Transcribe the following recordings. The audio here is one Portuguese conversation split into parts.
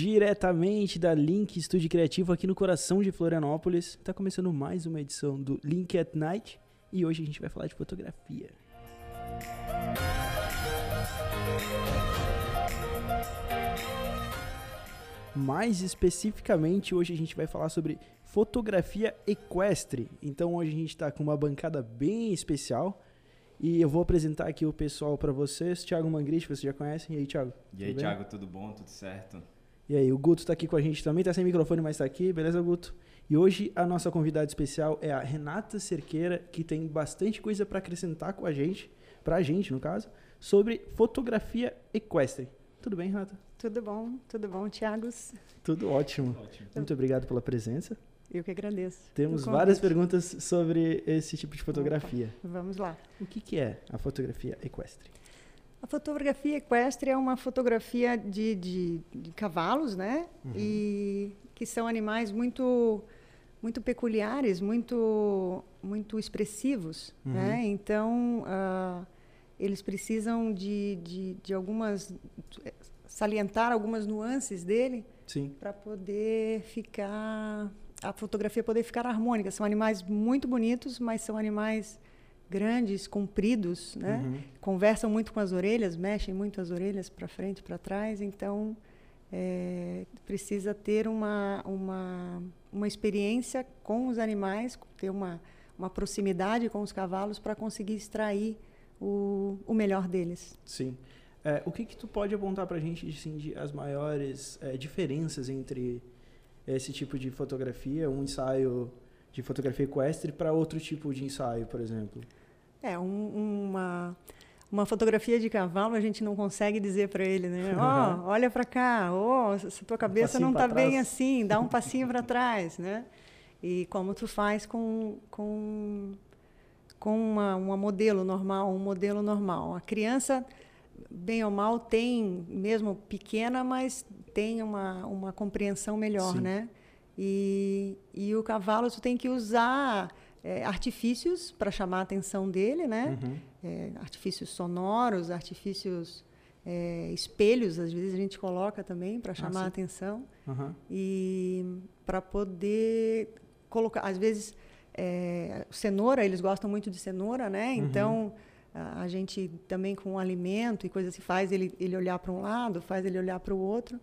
diretamente da Link Estúdio Criativo aqui no coração de Florianópolis. Está começando mais uma edição do Link at Night e hoje a gente vai falar de fotografia. Mais especificamente, hoje a gente vai falar sobre fotografia equestre. Então hoje a gente está com uma bancada bem especial. E eu vou apresentar aqui o pessoal para vocês. Thiago Mangrich, vocês já conhecem. E aí, Thiago? E aí, Thiago, tudo bom? Tudo certo? E aí, o Guto está aqui com a gente também, está sem microfone, mas está aqui. Beleza, Guto? E hoje a nossa convidada especial é a Renata Cerqueira, que tem bastante coisa para acrescentar com a gente, para a gente, no caso, sobre fotografia equestre. Tudo bem, Renata? Tudo bom, tudo bom, Thiagos? Tudo ótimo. ótimo. Muito obrigado pela presença. Eu que agradeço. Temos várias perguntas sobre esse tipo de fotografia. Opa, vamos lá. O que, que é a fotografia equestre? A fotografia equestre é uma fotografia de, de, de cavalos, né? Uhum. E que são animais muito muito peculiares, muito muito expressivos, uhum. né? Então uh, eles precisam de, de, de algumas salientar algumas nuances dele para poder ficar a fotografia poder ficar harmônica. São animais muito bonitos, mas são animais grandes, compridos, né? Uhum. Conversam muito com as orelhas, mexem muito as orelhas para frente, para trás. Então é, precisa ter uma, uma uma experiência com os animais, ter uma uma proximidade com os cavalos para conseguir extrair o, o melhor deles. Sim. É, o que que tu pode apontar para a gente assim, de as maiores é, diferenças entre esse tipo de fotografia, um ensaio de fotografia equestre para outro tipo de ensaio, por exemplo? É, um, uma uma fotografia de cavalo a gente não consegue dizer para ele, né? Ó, oh, olha para cá, ó, oh, essa tua cabeça um não está bem assim, dá um passinho para trás, né? E como tu faz com com com uma, uma modelo normal, um modelo normal. A criança bem ou mal, tem, mesmo pequena, mas tem uma, uma compreensão melhor, Sim. né? E, e o cavalo, tu tem que usar é, artifícios para chamar a atenção dele, né? Uhum. É, artifícios sonoros, artifícios é, espelhos, às vezes a gente coloca também para ah, chamar ah, a atenção uhum. e para poder colocar, às vezes é, cenoura, eles gostam muito de cenoura, né? Uhum. Então a gente também com alimento e coisas assim faz ele, ele olhar para um lado, faz ele olhar para o outro.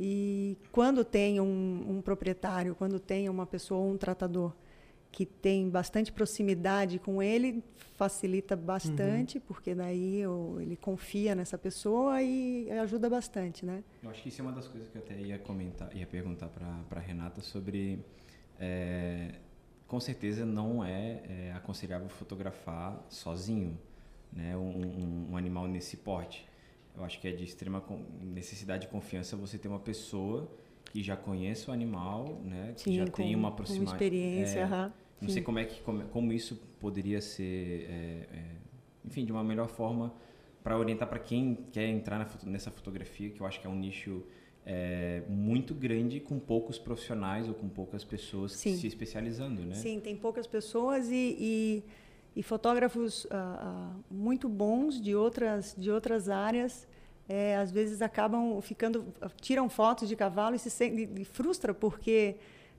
E quando tem um, um, proprietário, quando tem uma pessoa, um tratador que tem bastante proximidade com ele, facilita bastante, uhum. porque daí eu, ele confia nessa pessoa e ajuda bastante, né? Eu acho que isso é uma das coisas que eu até ia comentar, ia perguntar para Renata sobre é, com certeza não é, é aconselhável fotografar sozinho né, um, um, animal nesse porte. Eu acho que é de extrema necessidade de confiança você ter uma pessoa que já conhece o animal, né, que Sim, já com, tem uma aproximação. experiência, é, Não sei como é que como, como isso poderia ser, é, é, enfim, de uma melhor forma para orientar para quem quer entrar na, nessa fotografia, que eu acho que é um nicho é, muito grande com poucos profissionais ou com poucas pessoas Sim. se especializando, né? Sim, tem poucas pessoas e, e e fotógrafos ah, ah, muito bons de outras de outras áreas é, às vezes acabam ficando tiram fotos de cavalo e se sentem, frustra porque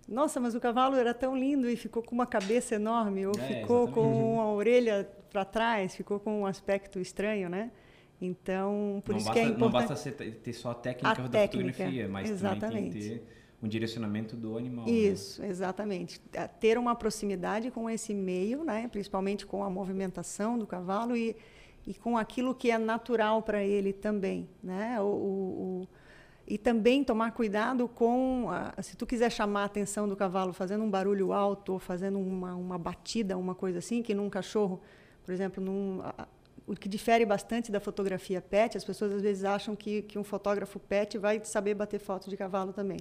nossa mas o cavalo era tão lindo e ficou com uma cabeça enorme ou é, ficou exatamente. com uma orelha para trás ficou com um aspecto estranho né então por não isso basta, que é importante não basta ter só a técnica a da técnica, fotografia mas exatamente. também tem que ter um direcionamento do animal. Né? Isso, né? exatamente. É, ter uma proximidade com esse meio, né? principalmente com a movimentação do cavalo e, e com aquilo que é natural para ele também. Né? O, o, o, e também tomar cuidado com, a, se tu quiser chamar a atenção do cavalo fazendo um barulho alto ou fazendo uma, uma batida, uma coisa assim, que num cachorro, por exemplo, num, a, o que difere bastante da fotografia pet, as pessoas às vezes acham que, que um fotógrafo pet vai saber bater foto de cavalo também.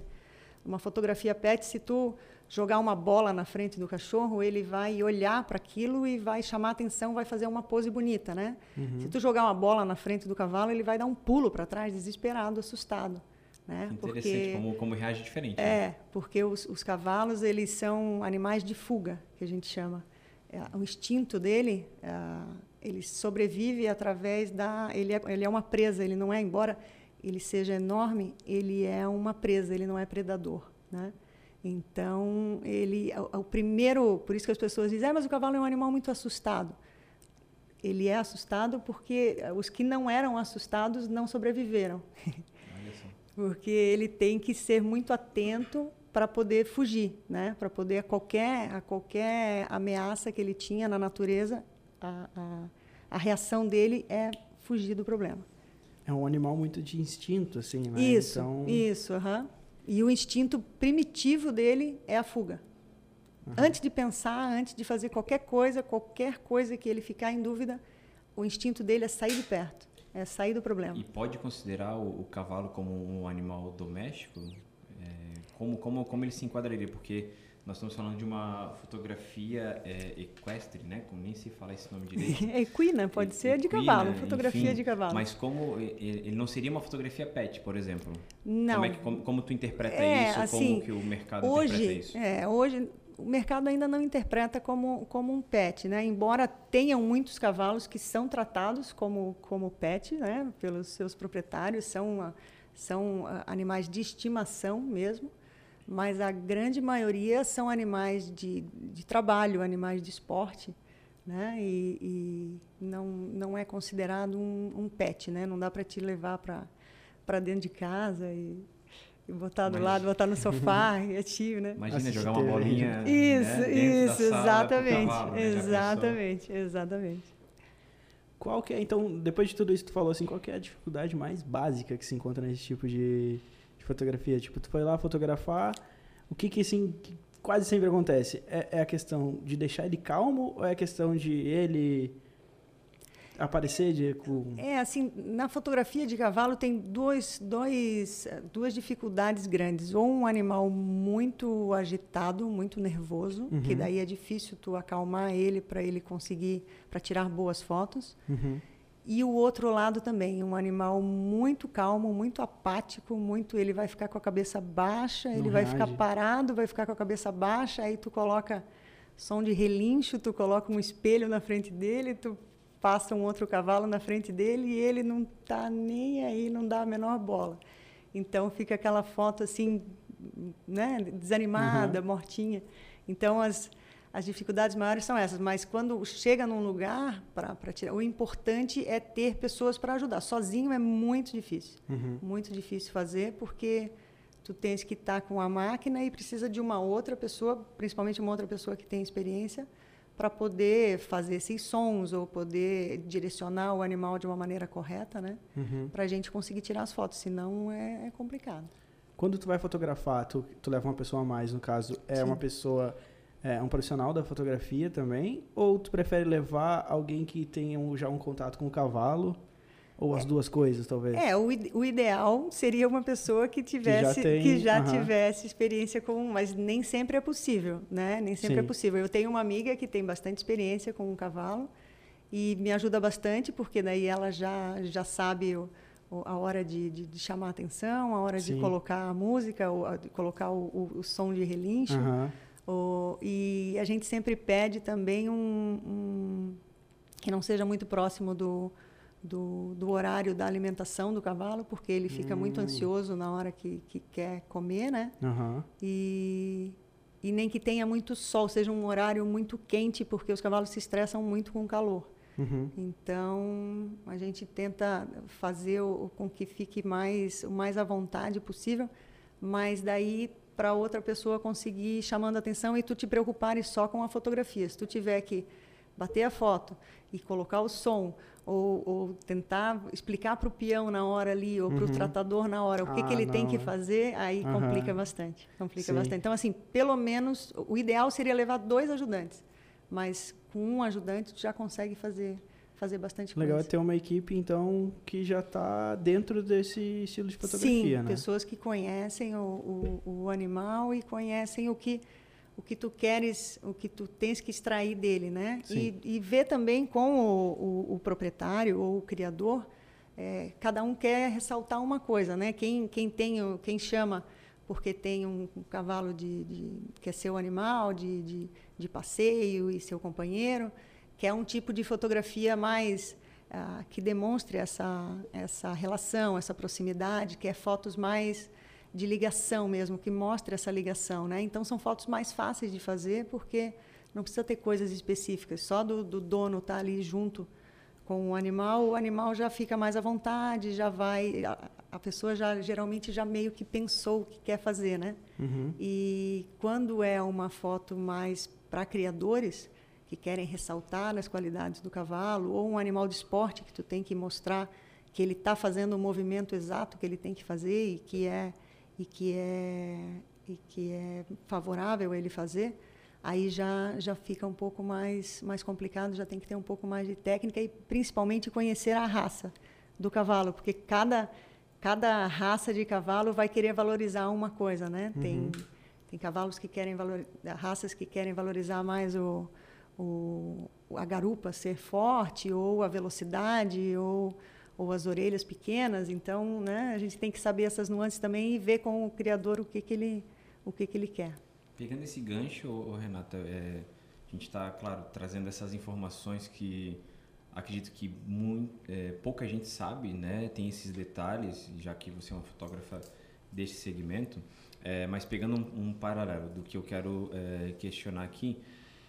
Uma fotografia pet, se tu jogar uma bola na frente do cachorro, ele vai olhar para aquilo e vai chamar atenção, vai fazer uma pose bonita, né? Uhum. Se tu jogar uma bola na frente do cavalo, ele vai dar um pulo para trás, desesperado, assustado. Né? Interessante, porque, como, como reage diferente. É, né? porque os, os, cavalos, eles são animais de fuga, que a gente chama. É, o instinto dele, é, ele sobrevive através da... Ele é, ele é uma presa, ele não é, embora ele seja enorme, ele é uma presa, ele não é predador, né? Então, ele o, o primeiro, por isso que as pessoas dizem, ah, mas o cavalo é um animal muito assustado. Ele é assustado porque os que não eram assustados não sobreviveram. porque ele tem que ser muito atento para poder fugir, né? Para poder a qualquer a qualquer ameaça que ele tinha na natureza, a, a, a reação dele é fugir do problema. É um animal muito de instinto, assim, né? Isso, então... isso, uhum. E o instinto primitivo dele é a fuga. Uhum. Antes de pensar, antes de fazer qualquer coisa, qualquer coisa que ele ficar em dúvida, o instinto dele é sair de perto, é sair do problema. E pode considerar o, o cavalo como um animal doméstico? É, como, como, como ele se enquadraria? Porque nós estamos falando de uma fotografia é, equestre, né? Como nem se fala esse nome direito. Equina, pode e, ser de cavalo, fotografia enfim, de cavalo. Mas como ele não seria uma fotografia pet, por exemplo? Não. Como, é que, como, como tu interpreta é, isso? Assim, como que o mercado hoje, interpreta isso? É, hoje o mercado ainda não interpreta como, como um pet, né? Embora tenham muitos cavalos que são tratados como, como pet, né? Pelos seus proprietários, são, são ah, animais de estimação mesmo mas a grande maioria são animais de, de trabalho, animais de esporte, né? E, e não, não é considerado um, um, pet, né? Não dá para te levar para dentro de casa e, e botar do Mas... lado, botar no sofá e ativo, né? Imagina Assistir. jogar uma bolinha. Isso, né? isso, exatamente, cavalo, né? exatamente, exatamente. Qual que é, então, depois de tudo isso que tu falou assim, qual que é a dificuldade mais básica que se encontra nesse tipo de, fotografia? Tipo, tu foi lá fotografar, o que que assim, quase sempre acontece? É, é, a questão de deixar ele calmo ou é a questão de ele aparecer de com... É, assim, na fotografia de cavalo tem dois, dois, duas dificuldades grandes. Ou um animal muito agitado, muito nervoso, uhum. que daí é difícil tu acalmar ele para ele conseguir, para tirar boas fotos. Uhum. E o outro lado também, um animal muito calmo, muito apático, muito ele vai ficar com a cabeça baixa, ele vai ficar parado, vai ficar com a cabeça baixa, aí tu coloca som de relincho, tu coloca um espelho na frente dele, tu passa um outro cavalo na frente dele e ele não está nem aí, não dá a menor bola. Então fica aquela foto assim, né, desanimada, uhum. mortinha. Então as as dificuldades maiores são essas, mas quando chega num lugar para tirar, o importante é ter pessoas para ajudar. Sozinho é muito difícil, uhum. muito difícil fazer, porque tu tens que estar com a máquina e precisa de uma outra pessoa, principalmente uma outra pessoa que tem experiência, para poder fazer esses sons ou poder direcionar o animal de uma maneira correta, né? Uhum. Para a gente conseguir tirar as fotos, senão é, é complicado. Quando tu vai fotografar, tu, tu leva uma pessoa a mais, no caso, é Sim. uma pessoa é, um profissional da fotografia também? Ou tu prefere levar alguém que tenha um, já um contato com o cavalo? Ou as é, duas coisas, talvez? É, o, o ideal seria uma pessoa que tivesse que já, tem, que já uh -huh. tivesse experiência com, mas nem sempre é possível, né? Nem sempre é Sim. é possível. Eu tenho uma amiga que tem bastante experiência com um cavalo e me ajuda bastante porque daí ela já já sabe o, a hora de, de, de, chamar a atenção, a hora Sim. de colocar a música, o, de colocar o, o, o, som de relincho. Uh -huh. O, e a gente sempre pede também um, um, que não seja muito próximo do, do, do, horário da alimentação do cavalo, porque ele fica hum. muito ansioso na hora que, que quer comer, né? Uhum. E, e nem que tenha muito sol, seja um horário muito quente, porque os cavalos se estressam muito com o calor. Uhum. Então, a gente tenta fazer o, com que fique mais, o mais à vontade possível, mas daí para outra pessoa conseguir chamando a atenção e tu te preocupares só com a fotografia. Se tu tiver que bater a foto e colocar o som ou, ou tentar explicar para o peão na hora ali ou para o uhum. tratador na hora o que, ah, que ele não. tem que fazer, aí uhum. complica bastante. Complica Sim. bastante. Então, assim, pelo menos o ideal seria levar dois ajudantes, mas com um ajudante tu já consegue fazer fazer bastante Legal coisa. é ter uma equipe, então, que já está dentro desse estilo de fotografia, Sim, né? pessoas que conhecem o, o, o, animal e conhecem o que o que tu queres, o que tu tens que extrair dele, né? E, e ver também com o, o, proprietário ou o criador, é, cada um quer ressaltar uma coisa, né? Quem, quem tem, quem chama porque tem um, um cavalo de, de, que é seu animal, de, de, de passeio e seu companheiro, que é um tipo de fotografia mais uh, que demonstre essa, essa relação, essa proximidade, que é fotos mais de ligação mesmo, que mostre essa ligação. Né? Então, são fotos mais fáceis de fazer, porque não precisa ter coisas específicas, só do, do dono estar tá ali junto com o animal, o animal já fica mais à vontade, já vai. A, a pessoa já geralmente já meio que pensou o que quer fazer, né? Uhum. E quando é uma foto mais para criadores que querem ressaltar as qualidades do cavalo, ou um animal de esporte que tu tem que mostrar que ele está fazendo o movimento exato que ele tem que fazer e que é e que é e que é favorável ele fazer, aí já já fica um pouco mais mais complicado, já tem que ter um pouco mais de técnica e principalmente conhecer a raça do cavalo, porque cada cada raça de cavalo vai querer valorizar uma coisa, né? Uhum. Tem tem cavalos que querem valorizar, raças que querem valorizar mais o, o a garupa ser forte ou a velocidade ou ou as orelhas pequenas. Então, né, a gente tem que saber essas nuances também e ver com o criador o que, que ele o que, que ele quer. Pegando esse gancho, Renata, é, a gente está, claro, trazendo essas informações que acredito que muito, é, pouca gente sabe, né? Tem esses detalhes, já que você é uma fotógrafa desse segmento. É, mas pegando um, um, paralelo do que eu quero é, questionar aqui,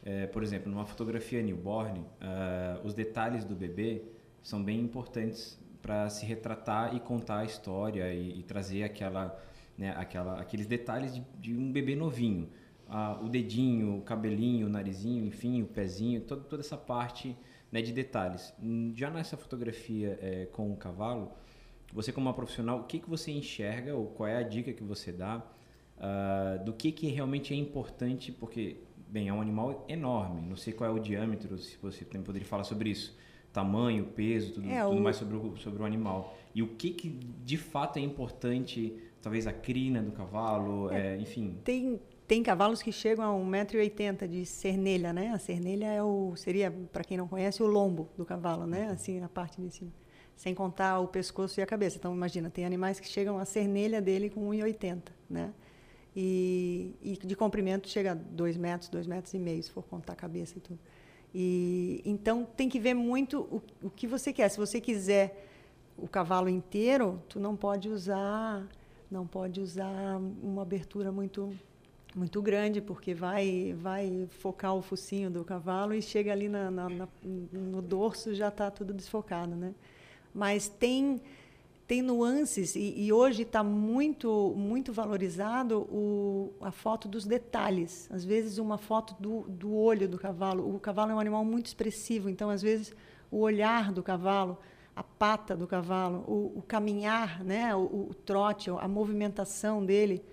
é, por exemplo, numa fotografia newborn, é, os detalhes do bebê são bem importantes para se retratar e contar a história e, e trazer aquela, né, aquela, aqueles detalhes de, de um bebê novinho. Ah, o dedinho, o cabelinho, o narizinho, enfim, o pezinho, todo, toda essa parte né, de detalhes. Já nessa fotografia é, com o cavalo, você como uma profissional, o que, que você enxerga ou qual é a dica que você dá uh, do que, que realmente é importante, porque, bem, é um animal enorme, não sei qual é o diâmetro, se você também poderia falar sobre isso tamanho, peso, tudo, é, tudo o... mais sobre o, sobre o animal. E o que, que de fato é importante, talvez a crina do cavalo, é, é, enfim. Tem, tem cavalos que chegam a 1,80m de cernelha, né? A cernelha é o, seria, para quem não conhece, o lombo do cavalo, né? Uhum. Assim, a parte de cima. Sem contar o pescoço e a cabeça. Então, imagina, tem animais que chegam a cernelha dele com 1,80m, né? E, e de comprimento chega a 2 metros, 2 metros e meio, se for contar a cabeça e tudo. E então tem que ver muito o, o que você quer. Se você quiser o cavalo inteiro, tu não pode usar não pode usar uma abertura muito muito grande porque vai vai focar o focinho do cavalo e chega ali na, na, na no dorso já está tudo desfocado, né? Mas tem tem nuances e, e hoje está muito muito valorizado o, a foto dos detalhes. Às vezes uma foto do, do olho do cavalo. O cavalo é um animal muito expressivo, então às vezes o olhar do cavalo, a pata do cavalo, o, o caminhar, né, o, o, trote, a movimentação dele.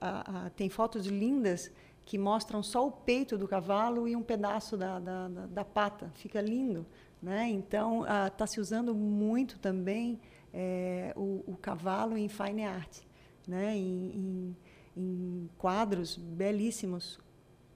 A, a, tem fotos lindas que mostram só o peito do cavalo e um pedaço da, da, da, da pata. Fica lindo. Né? Então, está se usando muito também é, o, o, cavalo em fine art, né? Em, em, em, quadros belíssimos.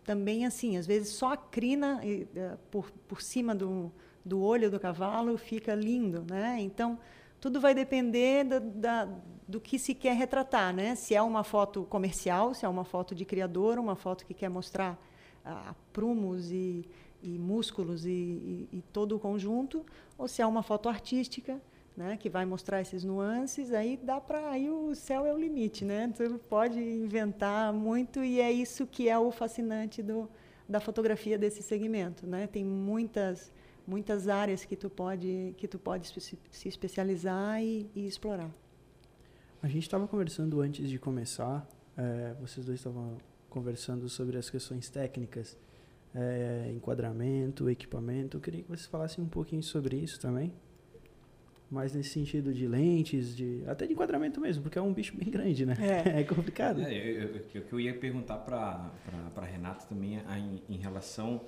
Também assim, às vezes só a crina é, por, por cima do, do olho do cavalo fica lindo, né? Então tudo vai depender da, da, do que se quer retratar, né? Se é uma foto comercial, se é uma foto de criador, uma foto que quer mostrar ah, prumos e, e músculos e, e, e, todo o conjunto, ou se é uma foto artística, né, que vai mostrar esses nuances, aí dá para aí o céu é o limite, né? Tu pode inventar muito e é isso que é o fascinante do, da fotografia desse segmento, né? Tem muitas muitas áreas que tu pode que tu pode se especializar e, e explorar. A gente estava conversando antes de começar, é, vocês dois estavam conversando sobre as questões técnicas, é, enquadramento, equipamento. Eu queria que vocês falassem um pouquinho sobre isso também mais nesse sentido de lentes, de até de enquadramento mesmo, porque é um bicho bem grande, né? É, é complicado. É, o que eu ia perguntar para a Renata também em, em, relação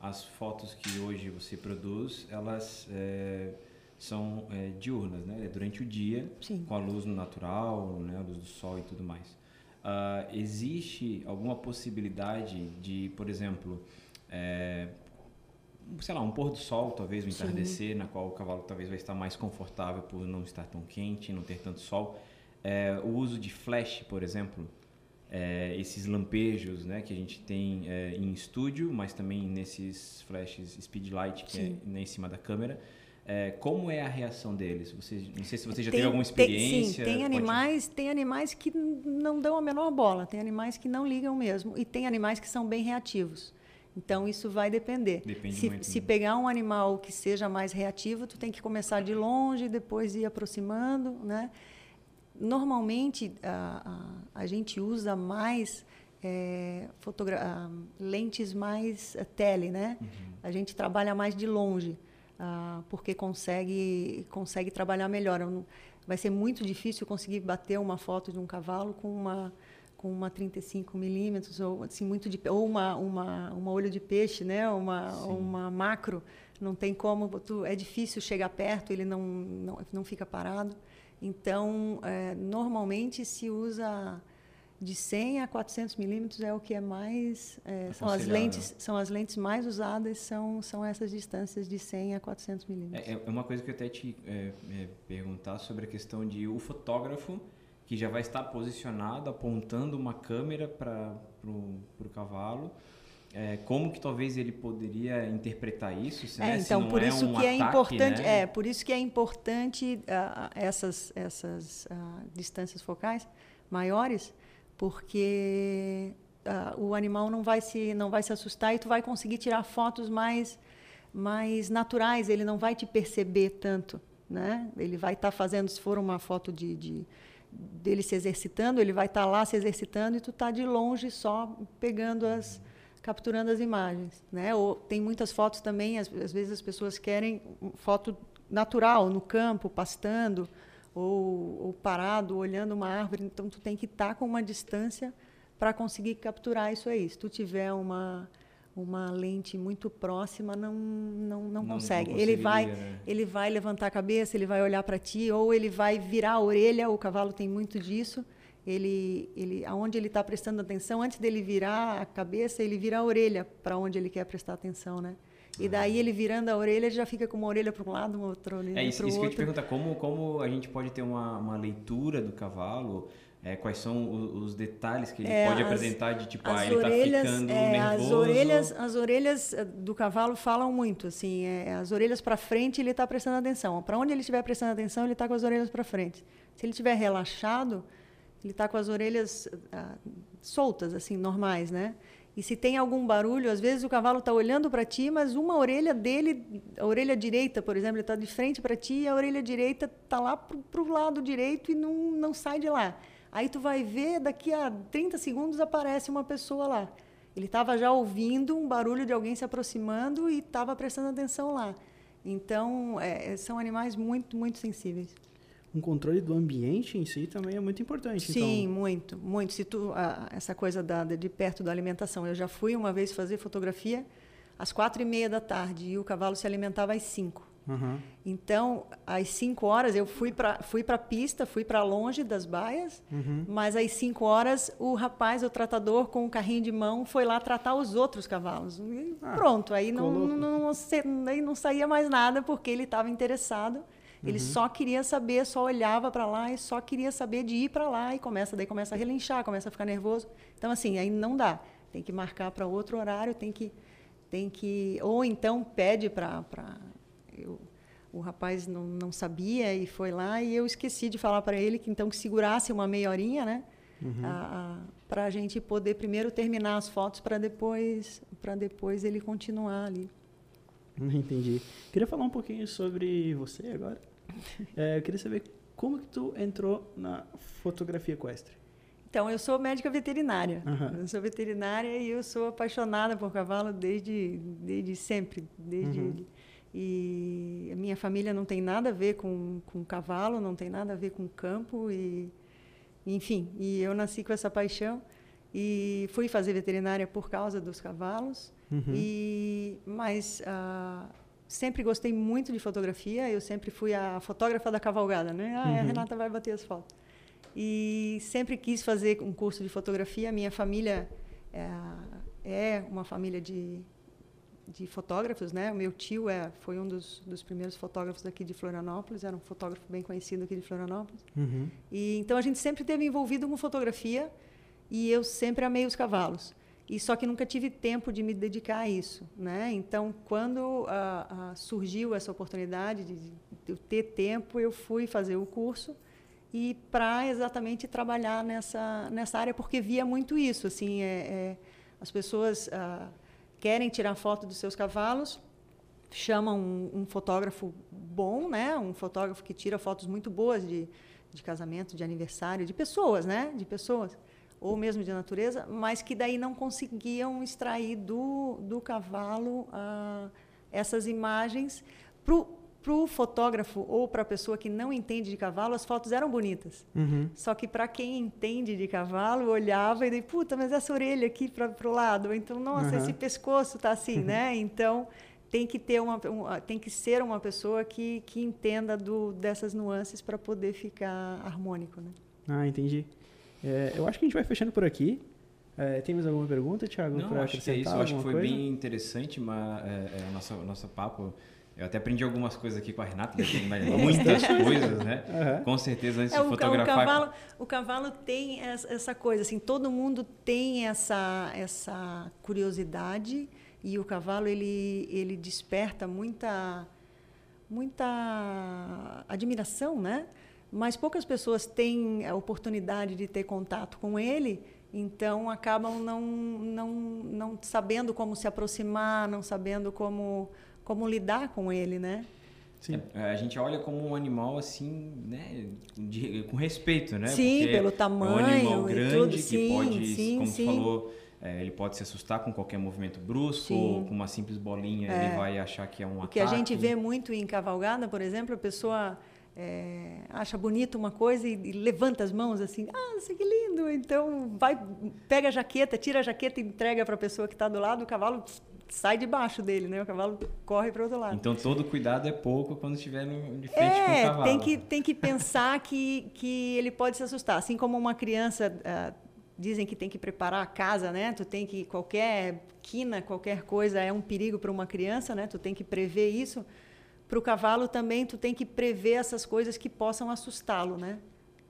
às fotos que hoje você produz, elas é, são é, diurnas, né? É durante o dia, Sim. com a luz natural, né? a luz do sol e tudo mais. Uh, existe alguma possibilidade de, por exemplo, é, sei lá, um pôr do sol, talvez, um entardecer, Sim. na qual o cavalo talvez vai estar mais confortável por não estar tão quente, não ter tanto sol. É, o uso de flash, por exemplo, é, esses lampejos né, que a gente tem é, em estúdio, mas também nesses flashes speed light que é Sim. é né, em cima da câmera. é, como é a reação deles? Você, não sei se você já tem, teve alguma experiência. Tem, sim, tem animais, pode... tem animais que não dão a menor bola, tem animais que não ligam mesmo e tem animais que são bem reativos. Então isso vai depender. Depende se, muito, se né? pegar um animal que seja mais reativo, tu tem que começar de longe, e depois ir aproximando, né? Normalmente a, a, a gente usa mais é, lentes mais é, tele, né? Uhum. A gente trabalha mais de longe ah, porque consegue consegue trabalhar melhor. Vai ser muito difícil conseguir bater uma foto de um cavalo com uma com uma 35 milímetros ou assim muito de ou uma uma uma olho de peixe, né? Uma Sim. uma macro. Não tem como, tu, é difícil chegar perto, ele não não, não fica parado. Então, é, normalmente se usa de 100 a 400 milímetros é o que é mais é, são as lentes são as lentes mais usadas são são essas distâncias de 100 a 400 milímetros é, é uma coisa que eu até te é, é, perguntar sobre a questão de o fotógrafo que já vai estar posicionado apontando uma câmera para o cavalo é, como que talvez ele poderia interpretar isso se, é, né? então por isso um que é ataque, importante né? é por isso que é importante uh, essas essas uh, distâncias focais maiores porque uh, o animal não vai se não vai se assustar e tu vai conseguir tirar fotos mais mais naturais ele não vai te perceber tanto né ele vai estar tá fazendo se for uma foto de, de dele se exercitando ele vai estar tá lá se exercitando e tu tá de longe só pegando as capturando as imagens né ou tem muitas fotos também às, às vezes as pessoas querem foto natural no campo pastando ou, ou parado olhando uma árvore, então tu tem que estar tá com uma distância para conseguir capturar isso aí. Se tu tiver uma uma lente muito próxima não não, não, não consegue. Não ele vai né? ele vai levantar a cabeça, ele vai olhar para ti ou ele vai virar a orelha. O cavalo tem muito disso. Ele ele aonde ele está prestando atenção antes dele virar a cabeça ele vira a orelha para onde ele quer prestar atenção, né? E daí ele virando a orelha, já fica com uma orelha para um lado, uma outra orelha para o outro. É isso, isso que eu te perguntar, como, como a gente pode ter uma, uma leitura do cavalo, é, quais são os, os, detalhes que ele é, pode as, apresentar de tipo, ah, ele está ficando é, nervoso? As orelhas, as orelhas eh, do cavalo falam muito, assim, é, as orelhas para frente ele está prestando atenção. Para onde ele estiver prestando atenção, ele está com as orelhas para frente. Se ele estiver relaxado, ele está com as orelhas ah, soltas, assim, normais, né? E se tem algum barulho, às vezes o cavalo está olhando para ti, mas uma orelha dele, a orelha direita, por exemplo, ele está de frente para ti e a orelha direita está lá para o lado direito e não, não sai de lá. Aí tu vai ver, daqui a 30 segundos aparece uma pessoa lá. Ele estava já ouvindo um barulho de alguém se aproximando e estava prestando atenção lá. Então, é, são animais muito, muito sensíveis um controle do ambiente em si também é muito importante. Sim, então... muito, muito. Se tu, a, essa coisa da, de perto da alimentação, eu já fui uma vez fazer fotografia às quatro e meia da tarde e o cavalo se alimentava às cinco. Uhum. Então, às cinco horas eu fui para fui a pista, fui para longe das baias, uhum. mas às cinco horas o rapaz, o tratador com o carrinho de mão foi lá tratar os outros cavalos. E ah, pronto, aí não, não, não, não, não saía mais nada porque ele estava interessado ele uhum. só queria saber, só olhava para lá e só queria saber de ir para lá e começa daí começa a relinchar, começa a ficar nervoso. Então assim, aí não dá. Tem que marcar para outro horário, tem que tem que ou então pede para para o rapaz não, não sabia e foi lá e eu esqueci de falar para ele que então que segurasse uma meia horinha, né? Uhum. para a gente poder primeiro terminar as fotos para depois para depois ele continuar ali. Entendi. Queria falar um pouquinho sobre você agora. É, eu queria saber como que tu entrou na fotografia equestre. Então, eu sou médica veterinária. Uhum. Eu sou veterinária e eu sou apaixonada por cavalo desde, desde sempre. Desde uhum. E a minha família não tem nada a ver com, com cavalo, não tem nada a ver com campo. E, enfim, e eu nasci com essa paixão e fui fazer veterinária por causa dos cavalos. Uhum. E, mas uh, sempre gostei muito de fotografia. Eu sempre fui a fotógrafa da cavalgada, né? Ah, uhum. a Renata vai bater as fotos. E sempre quis fazer um curso de fotografia. Minha família é, é uma família de, de fotógrafos, né? O meu tio é, foi um dos, dos primeiros fotógrafos aqui de Florianópolis, era um fotógrafo bem conhecido aqui de Florianópolis. Uhum. E então a gente sempre teve envolvido com fotografia e eu sempre amei os cavalos. e só que nunca tive tempo de me dedicar a isso, né? Então, quando ah, ah, surgiu essa oportunidade de, de, eu ter tempo, eu fui fazer o curso e para exatamente trabalhar nessa nessa área, porque via muito isso, assim, é, é as pessoas ah, querem tirar foto dos seus cavalos, chamam um, um, fotógrafo bom, né? Um fotógrafo que tira fotos muito boas de, de casamento, de aniversário, de pessoas, né? De pessoas ou mesmo de natureza, mas que daí não conseguiam extrair do, do cavalo ah, essas imagens. Para o fotógrafo ou para a pessoa que não entende de cavalo, as fotos eram bonitas. Uhum. Só que para quem entende de cavalo, olhava e daí, puta, mas essa orelha aqui para o lado, então, nossa, uhum. esse pescoço está assim, né? Então, tem que ter uma, um, tem que ser uma pessoa que, que entenda do, dessas nuances para poder ficar harmônico, né? Ah, entendi. É, eu acho que a gente vai fechando por aqui. É, temos alguma pergunta, Thiago? Não, acho que é isso. Eu acho que foi coisa? bem interessante mas, é, é, o nosso papo. Eu até aprendi algumas coisas aqui com a Renata, muitas coisas, né? Uhum. Com certeza, antes é, de fotografar. O cavalo, o cavalo tem essa coisa, assim, todo mundo tem essa, essa curiosidade e o cavalo ele, ele desperta muita, muita admiração, né? mas poucas pessoas têm a oportunidade de ter contato com ele, então acabam não, não, não sabendo como se aproximar, não sabendo como, como lidar com ele, né? Sim. É, a gente olha como um animal assim, né, de, com respeito, né? Sim, Porque pelo tamanho é um animal grande tudo. que sim, pode, sim, como sim. você falou, é, ele pode se assustar com qualquer movimento brusco, ou com uma simples bolinha é. ele vai achar que é um o ataque. O que a gente vê muito em cavalgada, por exemplo, a pessoa é, acha bonito uma coisa e, e, levanta as mãos assim, ah, isso que lindo. Então vai, pega a jaqueta, tira a jaqueta e entrega para a pessoa que está do lado, o cavalo sai debaixo dele, né? O cavalo corre para o outro lado. Então todo cuidado é pouco quando estiver de frente é, com o cavalo. Tem que, tem que pensar que, que ele pode se assustar. Assim como uma criança, uh, dizem que tem que preparar a casa, né? Tu tem que, qualquer quina, qualquer coisa é um perigo para uma criança, né? Tu tem que prever isso para o cavalo também tu tem que prever essas coisas que possam assustá-lo, né?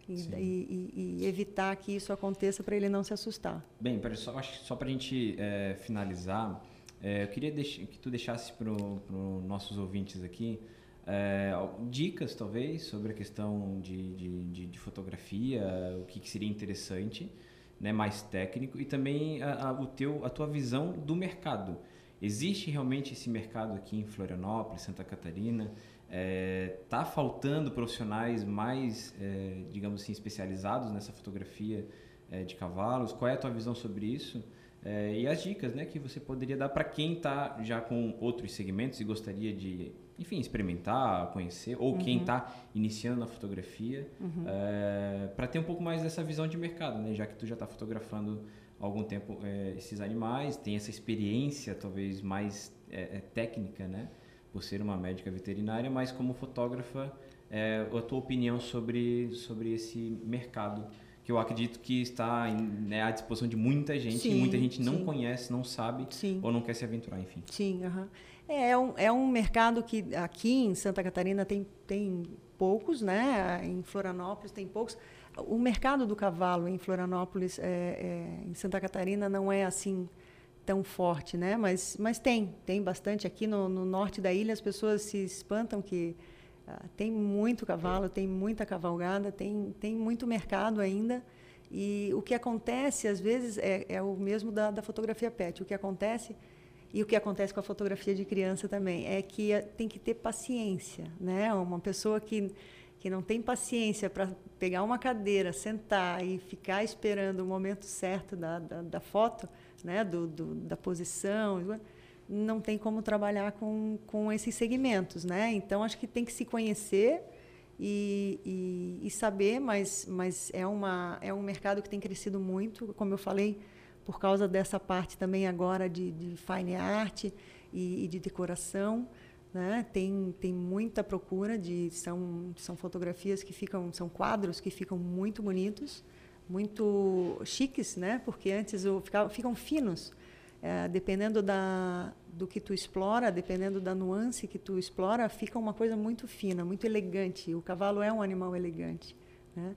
E, e, e, evitar que isso aconteça para ele não se assustar. Bem, só, acho que só para a gente é, finalizar, é, eu queria que tu deixasse para os nossos ouvintes aqui é, dicas, talvez, sobre a questão de, de, de, de fotografia, o que, que, seria interessante, né, mais técnico, e também a, a, o teu, a tua visão do mercado. Existe realmente esse mercado aqui em Florianópolis, Santa Catarina? Está é, tá faltando profissionais mais, é, digamos assim, especializados nessa fotografia é, de cavalos? Qual é a tua visão sobre isso? É, e as dicas né, que você poderia dar para quem está já com outros segmentos e gostaria de, enfim, experimentar, conhecer, ou uhum. quem está iniciando na fotografia, uhum. É, para ter um pouco mais dessa visão de mercado, né, já que tu já está fotografando algum tempo é, esses animais, tem essa experiência talvez mais é, é, técnica, né? Por ser uma médica veterinária, mas como fotógrafa, é, a tua opinião sobre, sobre esse mercado que eu acredito que está né, à disposição de muita gente sim, e muita gente não sim. conhece, não sabe sim. ou não quer se aventurar, enfim. Sim, uhum. é, é, um, é um mercado que aqui em Santa Catarina tem, tem poucos, né? Em Florianópolis tem poucos o mercado do cavalo em Florianópolis, é, é, em Santa Catarina, não é assim tão forte, né? Mas, mas tem, tem bastante aqui no, no norte da ilha. As pessoas se espantam que ah, tem muito cavalo, tem muita cavalgada, tem, tem muito mercado ainda. E o que acontece às vezes é, é o mesmo da, da fotografia pet. O que acontece e o que acontece com a fotografia de criança também é que eh, tem que ter paciência, né? Uma pessoa que que não tem paciência para pegar uma cadeira, sentar e ficar esperando o momento certo da, da, da foto, né, do, do, da posição, não tem como trabalhar com, com esses segmentos. Né? Então, acho que tem que se conhecer e, e, e saber, mas, mas é, uma, é um mercado que tem crescido muito, como eu falei, por causa dessa parte também agora de, de fine art e, e de decoração. Né? Tem, tem muita procura de são, são fotografias que ficam são quadros que ficam muito bonitos, muito chiques, né? Porque antes o, ficava, ficam finos, é, dependendo da do que tu explora, dependendo da nuance que tu explora, fica uma coisa muito fina, muito elegante. O cavalo é um animal elegante, né?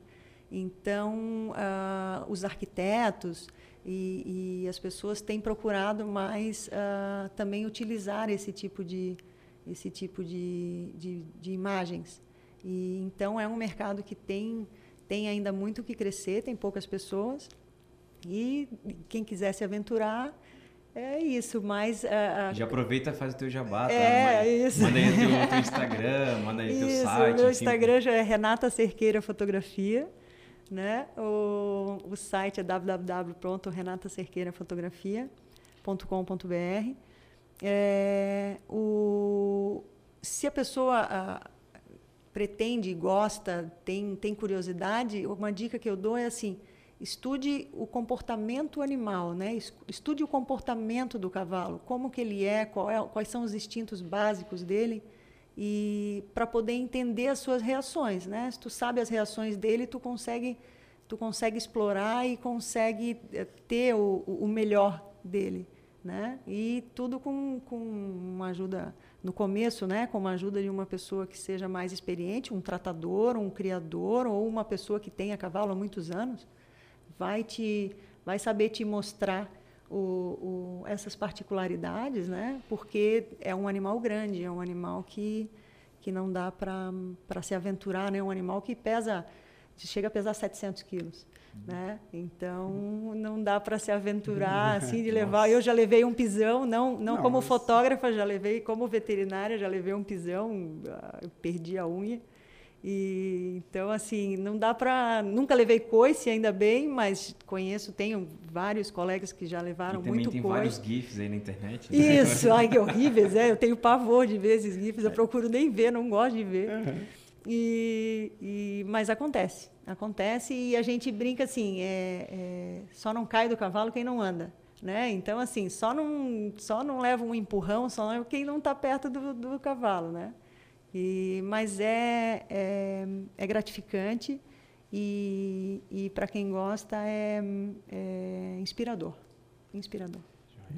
Então, uh, os arquitetos e, e as pessoas têm procurado mais uh, também utilizar esse tipo de esse tipo de, de, de, imagens e então é um mercado que tem tem ainda muito que crescer tem poucas pessoas e quem quiser se aventurar é isso, mas. Já aproveita e faz o teu jabá, tá? É, manda, isso. Manda aí o teu, teu Instagram, manda aí o teu site. O meu Instagram já é Renata Cerqueira Fotografia. Né? O, o site é www.renatacerqueirafotografia.com.br. É, o, se a pessoa a, pretende, gosta, tem, tem curiosidade, uma dica que eu dou é assim estude o comportamento animal, né? estude o comportamento do cavalo, como que ele é, é quais são os instintos básicos dele, e para poder entender as suas reações. Né? Se tu sabe as reações dele, tu consegue, tu consegue explorar e consegue eh, ter o, o melhor dele. Né? E tudo com, com uma ajuda, no começo, né? com uma ajuda de uma pessoa que seja mais experiente, um tratador, um criador, ou uma pessoa que tenha cavalo há muitos anos, vai te vai saber te mostrar o, o, essas particularidades, né? Porque é um animal grande, é um animal que que não dá para se aventurar, né? É um animal que pesa chega a pesar 700 quilos, né? Então não dá para se aventurar assim de levar. Eu já levei um pisão, não não, não como mas... fotógrafa, já levei como veterinária, já levei um pisão, ah, perdi a unha. E, então, assim, não dá para. Nunca levei coice, ainda bem, mas conheço, tenho vários colegas que já levaram e muito tem coice. vários GIFs aí na internet. Né? Isso, ai que horríveis, é. Eu tenho pavor de ver esses GIFs, eu procuro nem ver, não gosto de ver. Uhum. E, e, mas acontece, acontece e a gente brinca assim: é, é, só não cai do cavalo quem não anda. Né? Então, assim, só não, só não leva um empurrão, só não, quem não está perto do, do cavalo, né? E, mas é, é, é gratificante e, e para quem gosta é, é, inspirador. Inspirador.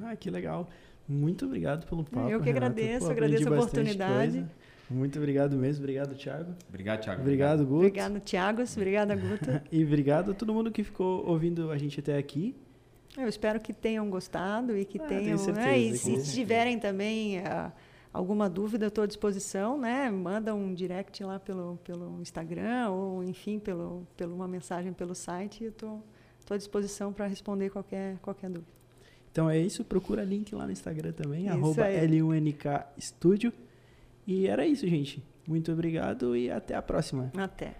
Ah, que legal. Muito obrigado pelo papo. Eu que Renata. agradeço, Pô, agradeço a oportunidade. Muito obrigado mesmo. Obrigado, Thiago. Obrigado, Thiago. Obrigado, Guto. Obrigado, Thiago. Obrigada, Guto. e obrigado a todo mundo que ficou ouvindo a gente até aqui. Eu espero que tenham gostado e que ah, tenham. Né? E se tiverem também. Uh, alguma dúvida, estou à disposição, né? Manda um direct lá pelo, pelo Instagram ou, enfim, pelo, pelo uma mensagem pelo site. Estou à disposição para responder qualquer, qualquer dúvida. Então é isso, procura link lá no Instagram também, arroba L1NK Studio. E era isso, gente. Muito obrigado e até a próxima. Até.